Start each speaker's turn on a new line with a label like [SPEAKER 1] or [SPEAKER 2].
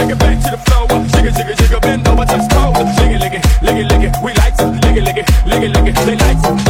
[SPEAKER 1] Take it back to the flow. Jigga, jigga, jigga, bend over, touch toes. Lick it, lick it, lick it, lick it. We like to lick it, lick it, lick it, lick it. They like to.